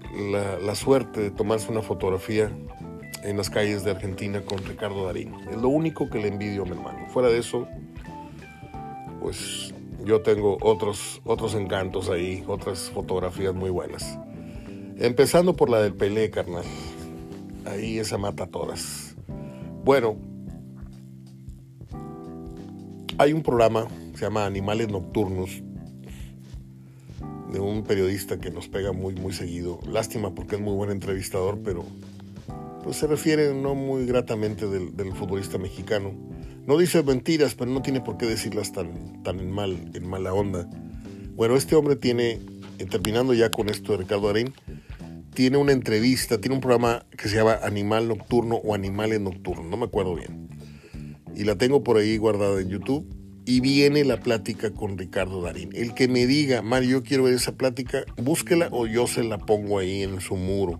Speaker 1: la, suerte de tomarse una fotografía en las calles de Argentina con Ricardo Darín. Es lo único que le envidio a mi hermano. Fuera de eso, pues yo tengo otros, otros encantos ahí, otras fotografías muy buenas. Empezando por la del Pelé, carnal. Ahí esa mata todas. Bueno, hay un programa, se llama Animales Nocturnos, de un periodista que nos pega muy, muy seguido. Lástima porque es muy buen entrevistador, pero pues se refiere no muy gratamente del, futbolista mexicano no dice mentiras, pero no tiene por qué decirlas tan, tan en, mal, en mala onda. Bueno, este hombre tiene, eh, terminando ya con esto de Ricardo Arín, tiene una entrevista, tiene un programa que se llama Animal Nocturno o Animales Nocturnos, no me acuerdo bien. Y la tengo por ahí guardada en YouTube. Y viene la plática con Ricardo Darín. El que me diga, Mario, yo quiero ver esa plática, búsquela o yo se la pongo ahí en su muro.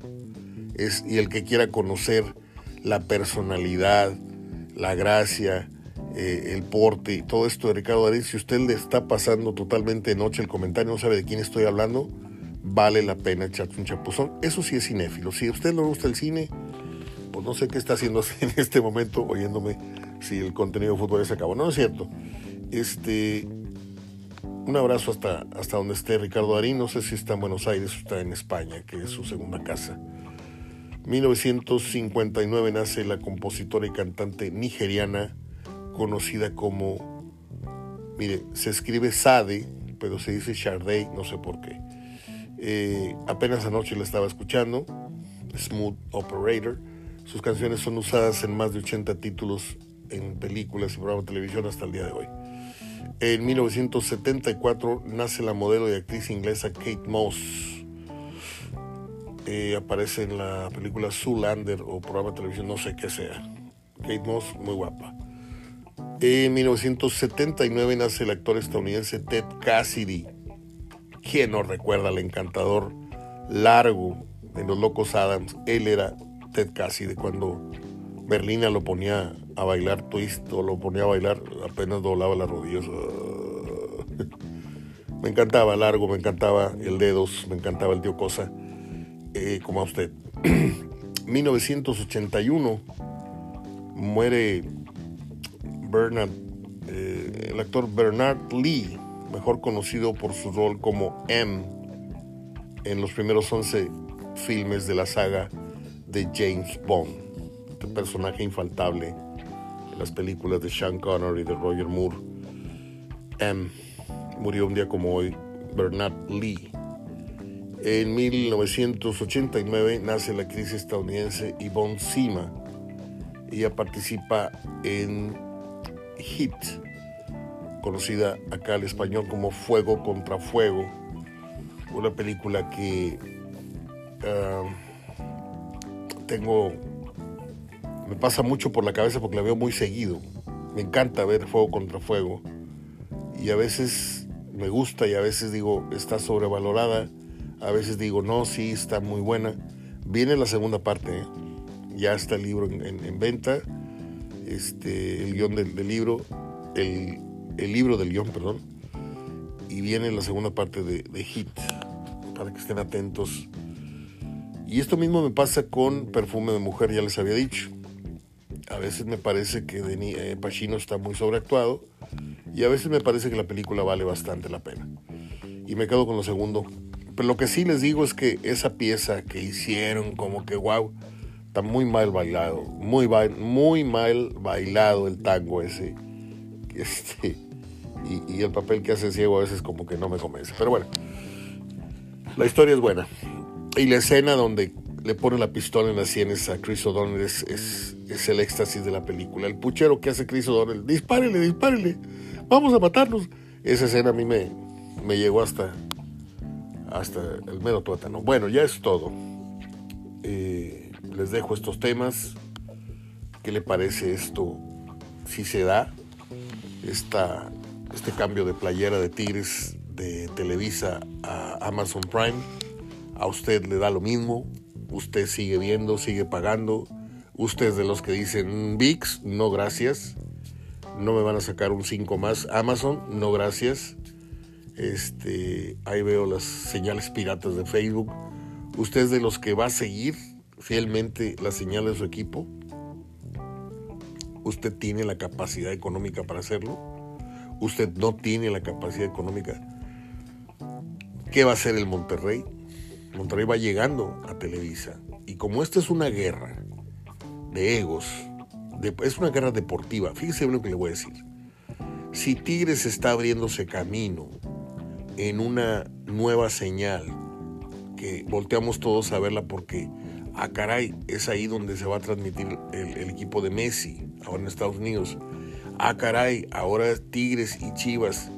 Speaker 1: Es, y el que quiera conocer la personalidad, la gracia, eh, el porte y todo esto de Ricardo Darín, si usted le está pasando totalmente de noche el comentario, no sabe de quién estoy hablando, vale la pena echarse un chapuzón. Eso sí es cinéfilo. Si a usted no le gusta el cine, pues no sé qué está haciendo en este momento oyéndome si el contenido de fútbol se acabó. No, es cierto. Este, un abrazo hasta, hasta donde esté Ricardo Darín. No sé si está en Buenos Aires o está en España, que es su segunda casa. 1959 nace la compositora y cantante nigeriana conocida como, mire, se escribe Sade, pero se dice Sharday, no sé por qué. Eh, apenas anoche la estaba escuchando, Smooth Operator. Sus canciones son usadas en más de 80 títulos en películas y programas de televisión hasta el día de hoy. En 1974 nace la modelo y actriz inglesa Kate Moss. Eh, aparece en la película Zoolander o programa de televisión, no sé qué sea. Kate Moss, muy guapa. En 1979 nace el actor estadounidense Ted Cassidy. ¿Quién no recuerda al encantador largo de los Locos Adams? Él era Ted Cassidy cuando Berlina lo ponía a bailar twist o lo ponía a bailar, apenas doblaba las rodillas. me encantaba Largo, me encantaba el Dedos, me encantaba el Tío Cosa, eh, como a usted. 1981 muere Bernard, eh, el actor Bernard Lee, mejor conocido por su rol como M en los primeros 11 filmes de la saga de James Bond, este personaje infaltable las películas de Sean Connery y de Roger Moore. M murió un día como hoy, Bernard Lee. En 1989 nace la actriz estadounidense Yvonne Sima. Ella participa en Hit, conocida acá al español como Fuego contra Fuego, una película que ah, tengo, me pasa mucho por la cabeza porque la veo muy seguido. Me encanta ver Fuego contra Fuego y a veces me gusta y a veces digo está sobrevalorada, a veces digo no, sí, está muy buena. Viene la segunda parte, ¿eh? ya está el libro en venta este, el guion del, libro, el, libro del guion, perdón, y viene la segunda parte de, Hit, para que estén atentos. Y esto mismo me pasa con Perfume de Mujer, ya les había dicho. A veces me parece que Denis, eh, Pacino está muy sobreactuado y a veces me parece que la película vale bastante la pena. Y me quedo con lo segundo. Pero lo que sí les digo es que esa pieza que hicieron, como que wow, Está muy mal bailado, muy, muy mal bailado el tango ese. Este, y, el papel que hace ciego a veces como que no me convence. Pero bueno, la historia es buena. Y la escena donde le pone la pistola en las sienes a Chris O'Donnell es, es, el éxtasis de la película. El puchero que hace Chris O'Donnell, dispárele, dispárele, vamos a matarnos. Esa escena a mí me, me llegó hasta, hasta el mero tuétano. Bueno, ya es todo. Eh, les dejo estos temas. ¿Qué le parece esto? Si se da esta, este cambio de playera de Tigres de Televisa a Amazon Prime, a usted le da lo mismo, usted sigue viendo, sigue pagando, usted es de los que dicen VIX, no gracias, no me van a sacar un 5 más, Amazon, no gracias, este, ahí veo las señales piratas de Facebook, usted es de los que va a seguir fielmente la señal de su equipo? ¿Usted tiene la capacidad económica para hacerlo? ¿Usted no tiene la capacidad económica? ¿Qué va a hacer el Monterrey? Monterrey va llegando a Televisa. Y como esta es una guerra de egos, es una guerra deportiva, fíjese lo que le voy a decir. Si Tigres está abriéndose camino en una nueva señal, que volteamos todos a verla porque ah, caray, es ahí donde se va a transmitir el, equipo de Messi, ahora en Estados Unidos. Ah, caray, ahora Tigres y Chivas.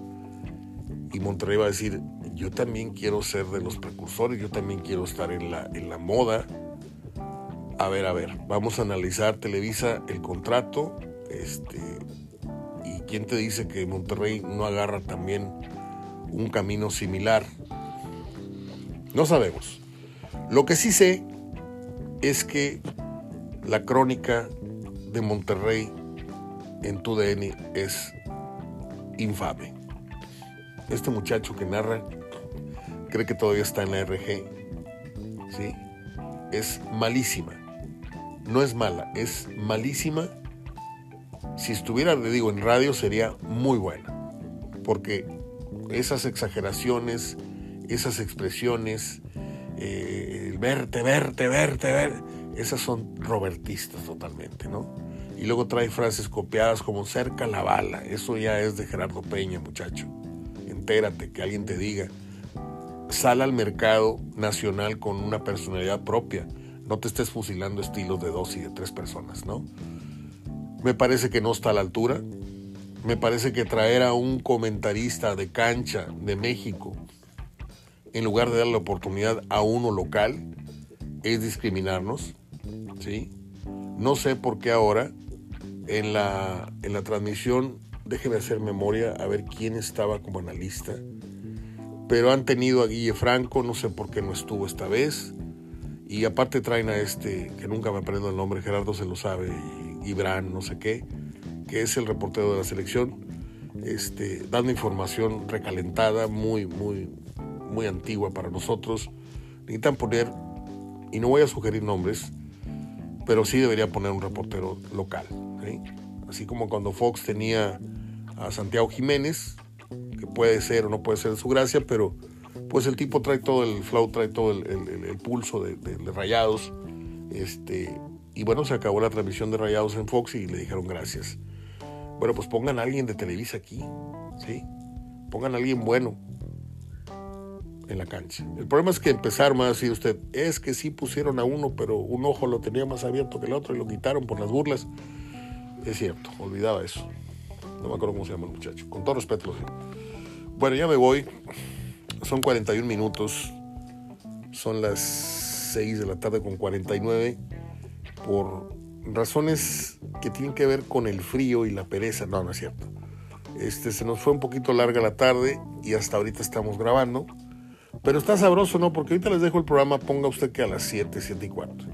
Speaker 1: Y Monterrey va a decir, yo también quiero ser de los precursores, yo también quiero estar en la, en la moda. A ver, a ver, vamos a analizar Televisa el contrato. Este, ¿Y quién te dice que Monterrey no agarra también un camino similar? No sabemos. Lo que sí sé es que la crónica de Monterrey en tu DN es infame. Este muchacho que narra cree que todavía está en la RG. ¿sí? Es malísima. No es mala, es malísima. Si estuviera, le digo, en radio sería muy buena. Porque esas exageraciones, esas expresiones, eh, verte, verte, verte, ver. esas son robertistas totalmente, ¿no? Y luego trae frases copiadas como cerca la bala. Eso ya es de Gerardo Peña, muchacho. Entérate, que alguien te diga. Sal al mercado nacional con una personalidad propia. No te estés fusilando estilos de dos y de tres personas, ¿no? Me parece que no está a la altura. Me parece que traer a un comentarista de cancha de México en lugar de dar la oportunidad a uno local es discriminarnos. ¿sí? No sé por qué ahora en la, en la transmisión, déjeme hacer memoria a ver quién estaba como analista, pero han tenido a Guille Franco, no sé por qué no estuvo esta vez, y aparte traen a este, que nunca me aprendo el nombre, Gerardo se lo sabe, Ibran, no sé qué, que es el reportero de la selección, este, dando información recalentada, muy, muy, muy antigua para nosotros. Necesitan poner, y no voy a sugerir nombres, pero sí debería poner un reportero local. Así como cuando Fox tenía a Santiago Jiménez, que puede ser o no puede ser su gracia, pero pues el tipo trae todo el flow, trae todo el, pulso de, rayados. Este, y bueno, se acabó la transmisión de rayados en Fox y le dijeron gracias. Bueno, pues pongan a alguien de Televisa aquí, ¿sí? Pongan a alguien bueno en la cancha. El problema es que empezaron a decir usted, es que sí pusieron a uno, pero un ojo lo tenía más abierto que el otro y lo quitaron por las burlas. Es cierto, olvidaba eso. No me acuerdo cómo se llama el muchacho. Con todo respeto lo digo. Bueno, ya me voy. Son 41 minutos. Son las 6 de la tarde con 49. Por razones que tienen que ver con el frío y la pereza. No, no es cierto. Este, se nos fue un poquito larga la tarde y hasta ahorita estamos grabando. Pero está sabroso, ¿no? Porque ahorita les dejo el programa, ponga usted que a las 7, 7 y 4.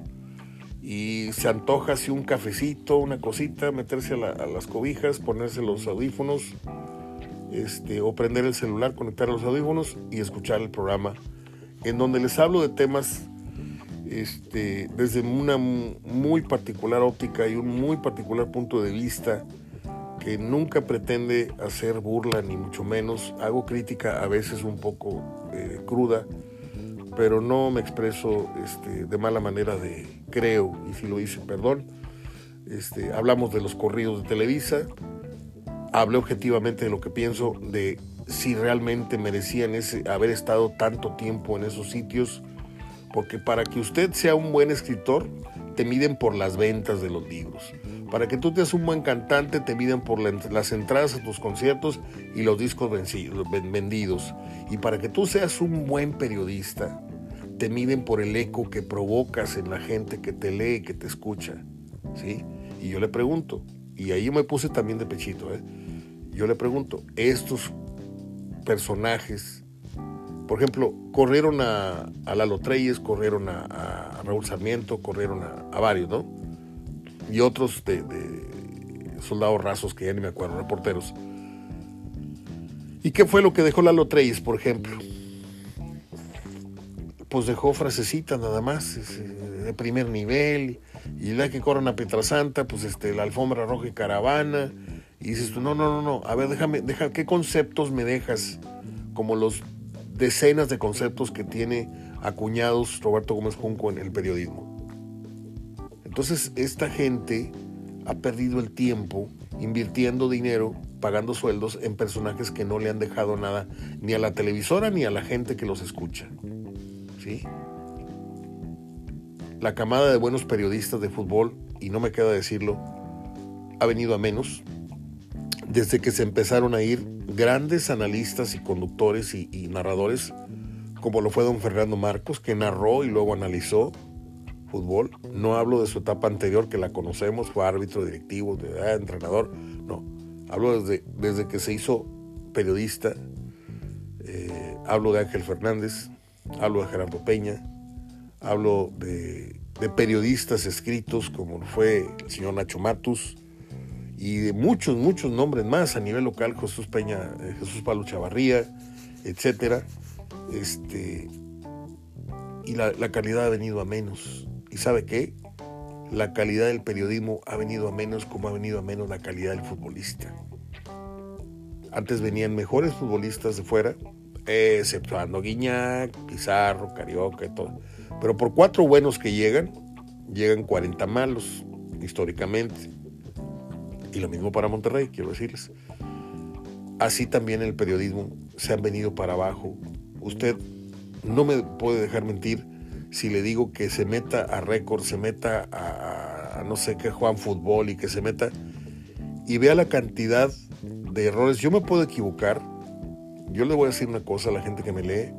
Speaker 1: Y se antoja así un cafecito, una cosita, meterse a, las cobijas, ponerse los audífonos, este, o prender el celular, conectar los audífonos y escuchar el programa, en donde les hablo de temas este, desde una muy particular óptica y un muy particular punto de vista que nunca pretende hacer burla ni mucho menos. Hago crítica a veces un poco eh, cruda, pero no me expreso este, de mala manera de creo, y si lo hice, perdón. Este, hablamos de los corridos de Televisa, hablé objetivamente de lo que pienso, de si realmente merecían ese, haber estado tanto tiempo en esos sitios, porque para que usted sea un buen escritor, te miden por las ventas de los libros. Para que tú seas un buen cantante, te miden por las entradas a tus conciertos y los discos vendidos. Y para que tú seas un buen periodista, te miden por el eco que provocas en la gente que te lee, que te escucha. ¿sí? Y yo le pregunto, y ahí me puse también de pechito, ¿eh? Yo le pregunto, estos personajes, por ejemplo, corrieron a, a Lalo Treyes, corrieron a, Raúl Sarmiento, corrieron a varios, ¿no? y otros de, soldados rasos que ya ni me acuerdo, reporteros. ¿Y qué fue lo que dejó Lalo Treyes, por ejemplo? Pues dejó frasecitas nada más, de primer nivel, y la que corran a Pietrasanta, pues este, la alfombra roja y caravana, y dices tú, no, no, no, no, a ver, déjame, deja, ¿qué conceptos me dejas? Como los decenas de conceptos que tiene acuñados Roberto Gómez Junco en el periodismo. Entonces esta gente ha perdido el tiempo invirtiendo dinero, pagando sueldos en personajes que no le han dejado nada ni a la televisora ni a la gente que los escucha. ¿Sí? La camada de buenos periodistas de fútbol, y no me queda decirlo, ha venido a menos desde que se empezaron a ir grandes analistas y conductores y, narradores, como lo fue don Fernando Marcos, que narró y luego analizó fútbol. No hablo de su etapa anterior, que la conocemos, fue árbitro, directivo, de, entrenador. No, hablo desde, desde que se hizo periodista. Eh, hablo de Ángel Fernández, hablo de Gerardo Peña, hablo de, periodistas escritos como fue el señor Nacho Matus y de muchos, muchos nombres más a nivel local, Jesús Peña, eh, Jesús Pablo Chavarría, etcétera. Este, y la, la calidad ha venido a menos. ¿Y sabe qué? La calidad del periodismo ha venido a menos como ha venido a menos la calidad del futbolista. Antes venían mejores futbolistas de fuera, exceptuando Guiñac, Pizarro, Carioca y todo. Pero por cuatro buenos que llegan, llegan 40 malos, históricamente. Y lo mismo para Monterrey, quiero decirles. Así también el periodismo se han venido para abajo. Usted no me puede dejar mentir si le digo que se meta a récord, se meta a, no sé qué Juan Fútbol y que se meta y vea la cantidad de errores. Yo me puedo equivocar. Yo le voy a decir una cosa a la gente que me lee.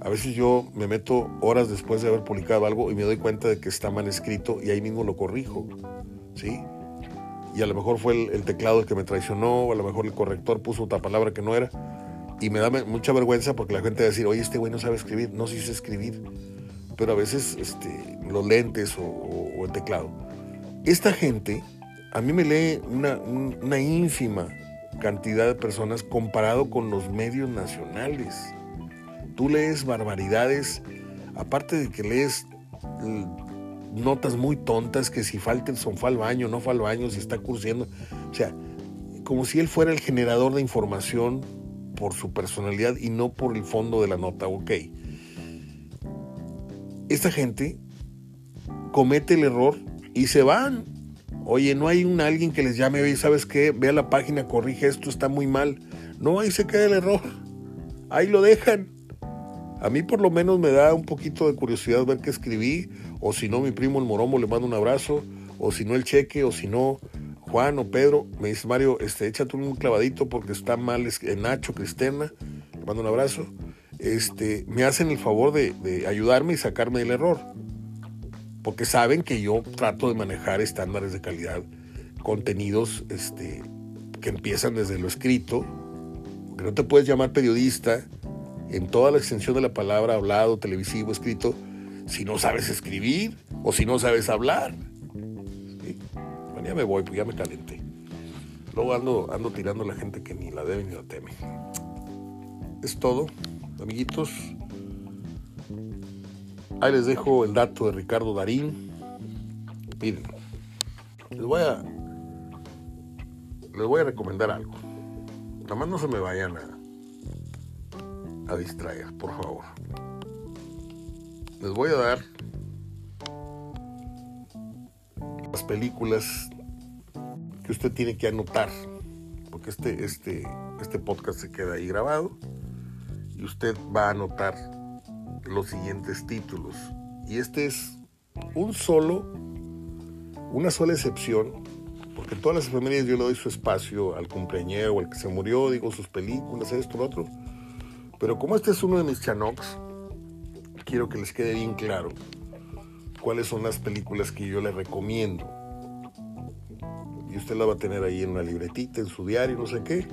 Speaker 1: A veces yo me meto horas después de haber publicado algo y me doy cuenta de que está mal escrito y ahí mismo lo corrijo. ¿Sí? Y a lo mejor fue el, teclado el que me traicionó, o a lo mejor el corrector puso otra palabra que no era. Y me da mucha vergüenza porque la gente va a decir, oye, este güey no sabe escribir. No, sí sé escribir. Pero a veces este, los lentes o, el teclado. Esta gente, a mí me lee una, una ínfima cantidad de personas comparado con los medios nacionales. Tú lees barbaridades, aparte de que lees notas muy tontas que si son fue al baño, no fue al baño, si está cursiendo. O sea, como si él fuera el generador de información por su personalidad y no por el fondo de la nota. Ok. Esta gente comete el error y se van. Oye, no hay un alguien que les llame, oye, ¿sabes qué? Ve a la página, corrige esto, está muy mal. No, ahí se queda el error. Ahí lo dejan. A mí por lo menos me da un poquito de curiosidad ver qué escribí, o si no mi primo el Moromo le mando un abrazo, o si no el cheque, o si no Juan o Pedro, me dice Mario, este, échate un clavadito porque está mal Nacho, Cristiana, le mando un abrazo, este, me hacen el favor de, de ayudarme y sacarme del error, porque saben que yo trato de manejar estándares de calidad, contenidos este, que empiezan desde lo escrito, que no te puedes llamar periodista en toda la extensión de la palabra, hablado, televisivo, escrito, si no sabes escribir o si no sabes hablar. Bueno, ya me voy, pues ya me calenté. Luego ando, ando tirando a la gente que ni la debe ni la teme. Es todo, amiguitos. Ahí les dejo el dato de Ricardo Darín. Miren, les voy a les voy a recomendar algo. Nada más no se me vayan a a distraer, por favor. Les voy a dar las películas que usted tiene que anotar, porque este, este, este podcast se queda ahí grabado y usted va a anotar los siguientes títulos. Y este es un solo, una sola excepción, porque todas las familias yo le doy su espacio al cumpleañero al que se murió, digo sus películas, esto, lo otro pero como este es uno de mis chanox, quiero que les quede bien claro cuáles son las películas que yo les recomiendo. Y usted la va a tener ahí en una libretita, en su diario, no sé qué.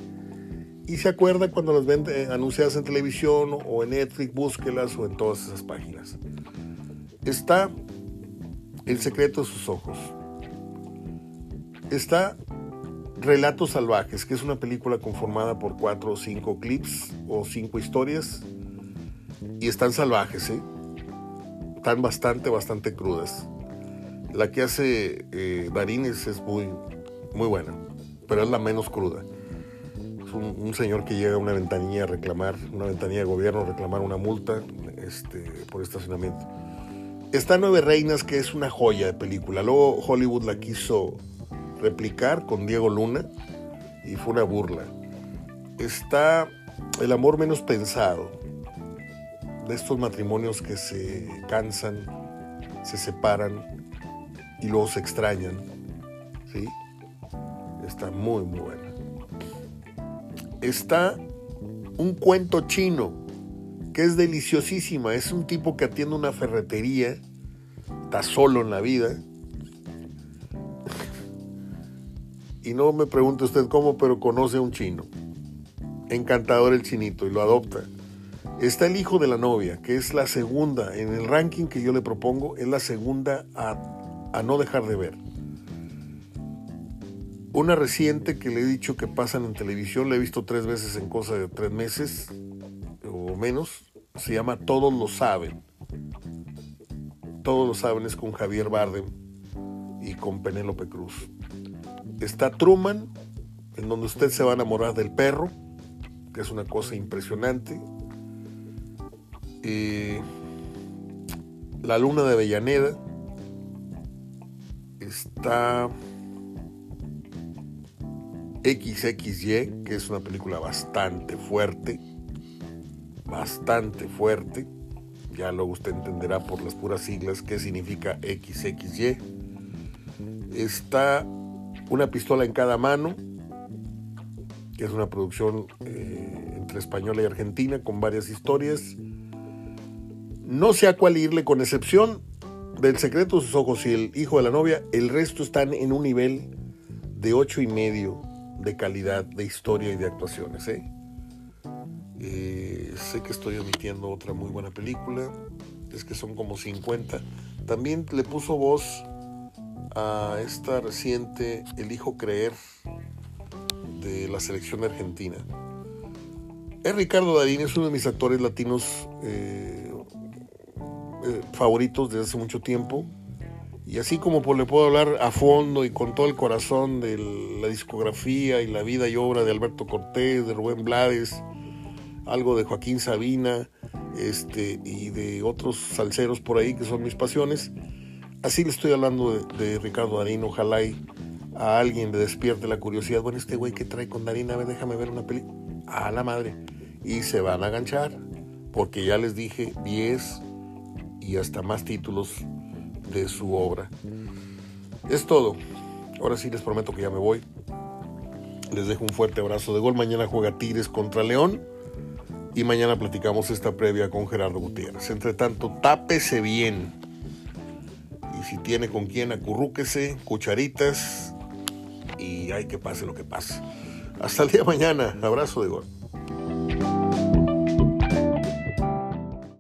Speaker 1: Y se acuerda cuando las ven eh, anunciadas en televisión o en Netflix, búsquelas o en todas esas páginas. Está El secreto de sus ojos. Está Relatos Salvajes, que es una película conformada por cuatro o cinco clips o cinco historias. Y están salvajes, ¿eh? Están bastante, bastante crudas. La que hace eh, es muy, muy buena, pero es la menos cruda. Es un, señor que llega a una ventanilla a reclamar, una ventanilla de gobierno a reclamar una multa este, por estacionamiento. Está Nueve Reinas, que es una joya de película. Luego Hollywood la quiso replicar con Diego Luna y fue una burla. Está El amor menos pensado, de estos matrimonios que se cansan, se separan y luego se extrañan. ¿sí? Está muy, muy buena. Está un cuento chino que es deliciosísima. Es un tipo que atiende una ferretería, está solo en la vida y no me pregunte usted cómo, pero conoce a un chino. Encantador el chinito y lo adopta. Está el hijo de la novia, que es la segunda, en el ranking que yo le propongo, es la segunda a, no dejar de ver. Una reciente que le he dicho que pasan en televisión, la he visto tres veces en cosa de tres meses o menos, se llama Todos lo saben. Todos lo saben es con Javier Bardem y con Penélope Cruz está Truman, en donde usted se va a enamorar del perro, que es una cosa impresionante. La luna de Avellaneda, Está XXY, que es una película bastante fuerte, bastante fuerte. Ya luego usted entenderá por las puras siglas qué significa XXY. Está Una pistola en cada mano, que es una producción eh, entre española y argentina con varias historias. No sé a cuál irle, con excepción del secreto de sus ojos y el hijo de la novia, el resto están en un nivel de ocho y medio de calidad de historia y de actuaciones. ¿eh? Eh, sé que estoy omitiendo otra muy buena película, es que son como 50. También le puso voz a esta reciente El hijo creer de la selección argentina. Es Ricardo Darín, es uno de mis actores latinos eh, favoritos desde hace mucho tiempo. Y así como le puedo hablar a fondo y con todo el corazón de la discografía y la vida y obra de Alberto Cortés, de Rubén Blades, algo de Joaquín Sabina este, y de otros salseros por ahí que son mis pasiones, así le estoy hablando de, Ricardo Darín, ojalá a alguien le despierte la curiosidad, bueno, este güey que trae con Darín, a ver, déjame ver una película, a la madre, y se van a aganchar, porque ya les dije 10 y hasta más títulos de su obra. Es todo. Ahora sí les prometo que ya me voy. Les dejo un fuerte abrazo de gol. Mañana juega Tigres contra León. Y mañana platicamos esta previa con Gerardo Gutiérrez. Entre tanto, tápese bien. Y si tiene con quién, acurrúquese, cucharitas. Y hay que pase lo que pase. Hasta el día de mañana. Abrazo de gol.